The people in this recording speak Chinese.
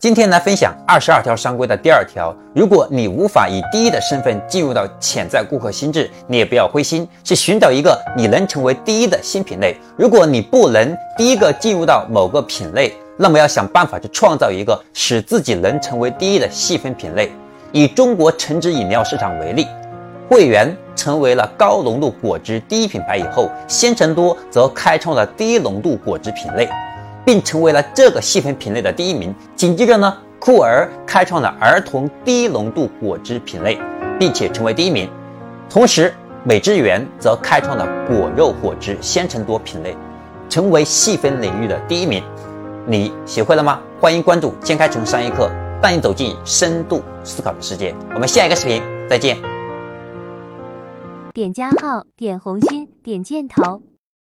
今天来分享二十二条商规的第二条。如果你无法以第一的身份进入到潜在顾客心智，你也不要灰心，是寻找一个你能成为第一的新品类。如果你不能第一个进入到某个品类，那么要想办法去创造一个使自己能成为第一的细分品类。以中国橙汁饮料市场为例，汇源成为了高浓度果汁第一品牌以后，鲜橙多则开创了低浓度果汁品类。并成为了这个细分品类的第一名。紧接着呢，酷儿开创了儿童低浓度果汁品类，并且成为第一名。同时，美汁源则开创了果肉果汁鲜橙多品类，成为细分领域的第一名。你学会了吗？欢迎关注“坚开城商业课”，带你走进深度思考的世界。我们下一个视频再见。点加号，点红心，点箭头。